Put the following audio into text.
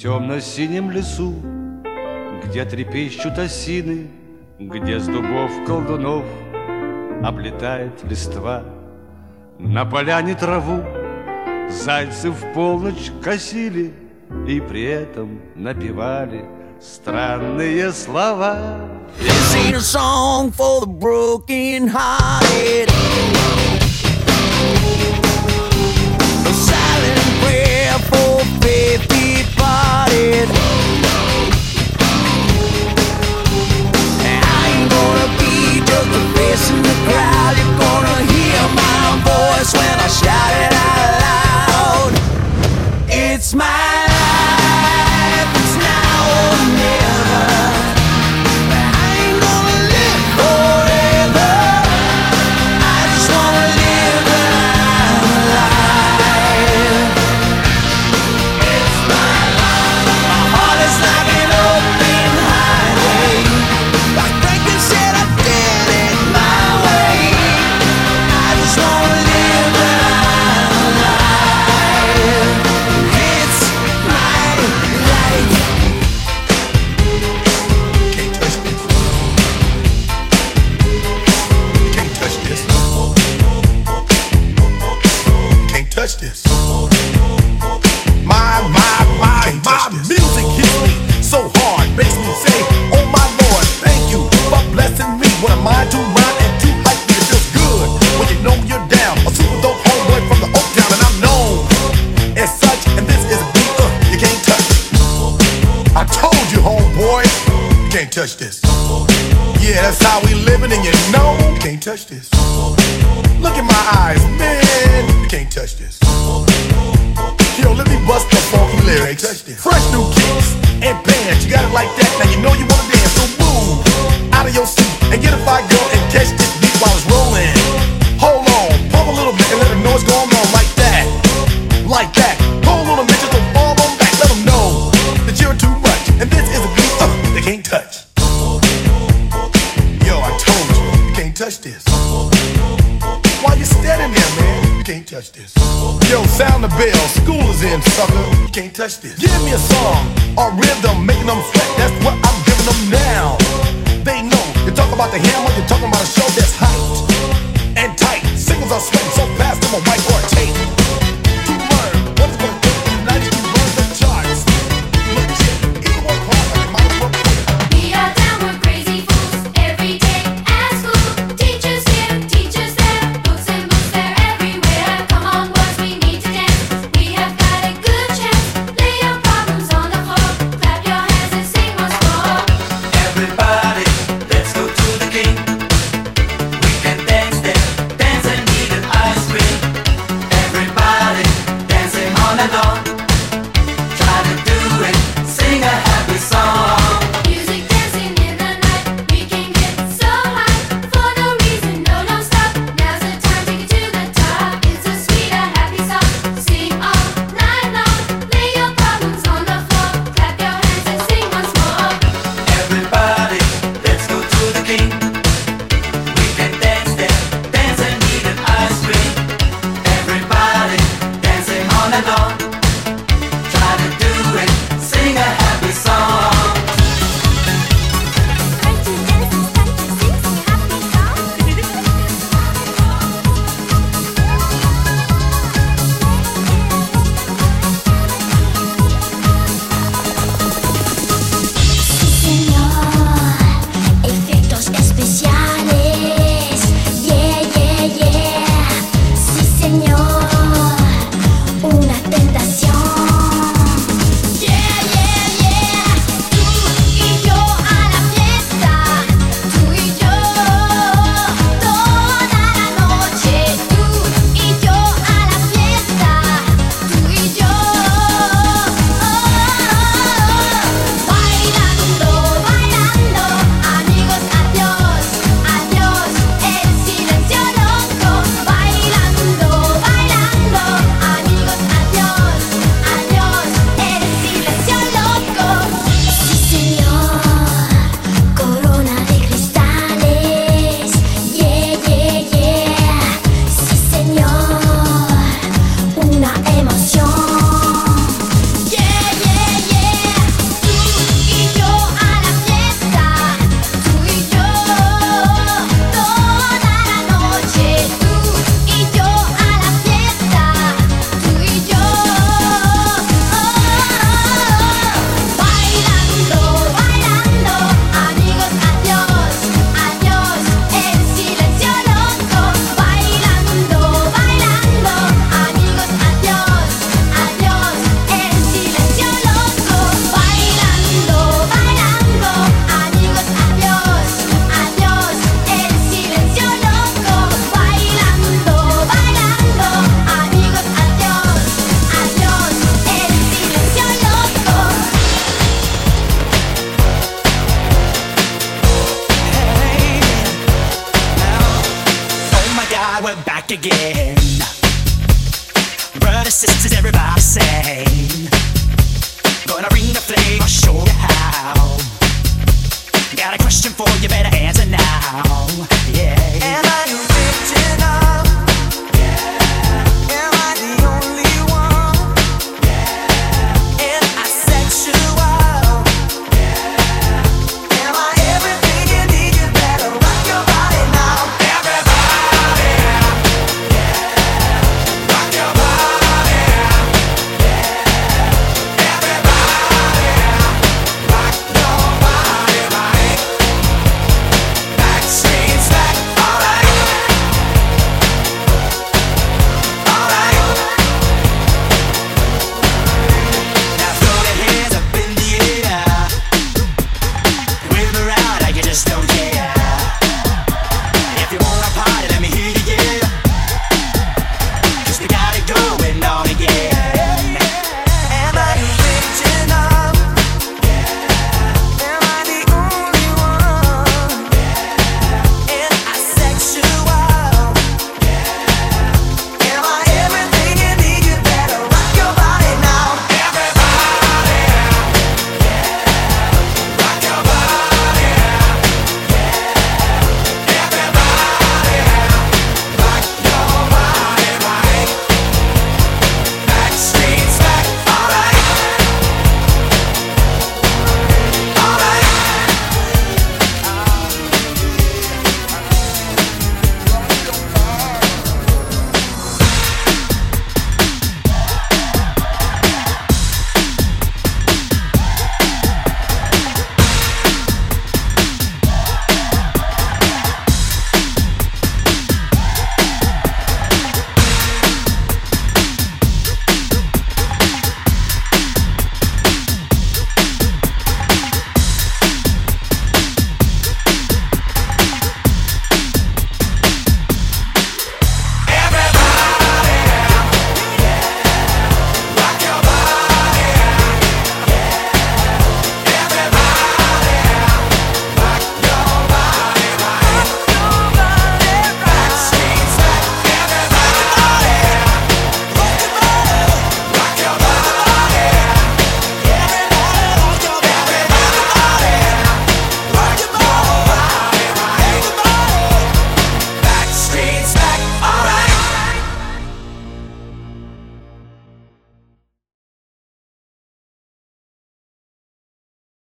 Темно-синем лесу, где трепещут осины, Где с дубов колдунов облетает листва, На поляне траву зайцы в полночь косили И при этом напевали странные слова. This ain't a song for the broken hearted. In the crowd. My, my, my, my music hits me so hard, makes me say, Oh my Lord, thank you for blessing me. When I'm mind and hype it feels good when you know you're down. A super dope homeboy from the and I'm known as such. And this is a uh, you can't touch. I told you, homeboy, you can't touch this. Yeah, that's how we living, and you know can't touch this. Look in my eyes, lyrics. Fresh new kicks and bands, you got it like that. Now you know you wanna dance, so move out of your seat and get a fire girl and catch this beat while it's rolling. Hold on, pump a little bit and let them know what's going on like that, like that. Hold on just don't fall on back. Let them know that you're too much, and this is a beat uh, they can't touch. Yo, I told you, you can't touch this. Why you standing there, man? Can't touch this. Yo, sound the bell. School is in, sucker. You can't touch this. Give me a song or rhythm, making them sweat. That's what I'm giving them now. They know. You talk about the hammer, you're talking about a show that's hyped and tight. Singles are sweating so fast, I'm a whiteboard tape.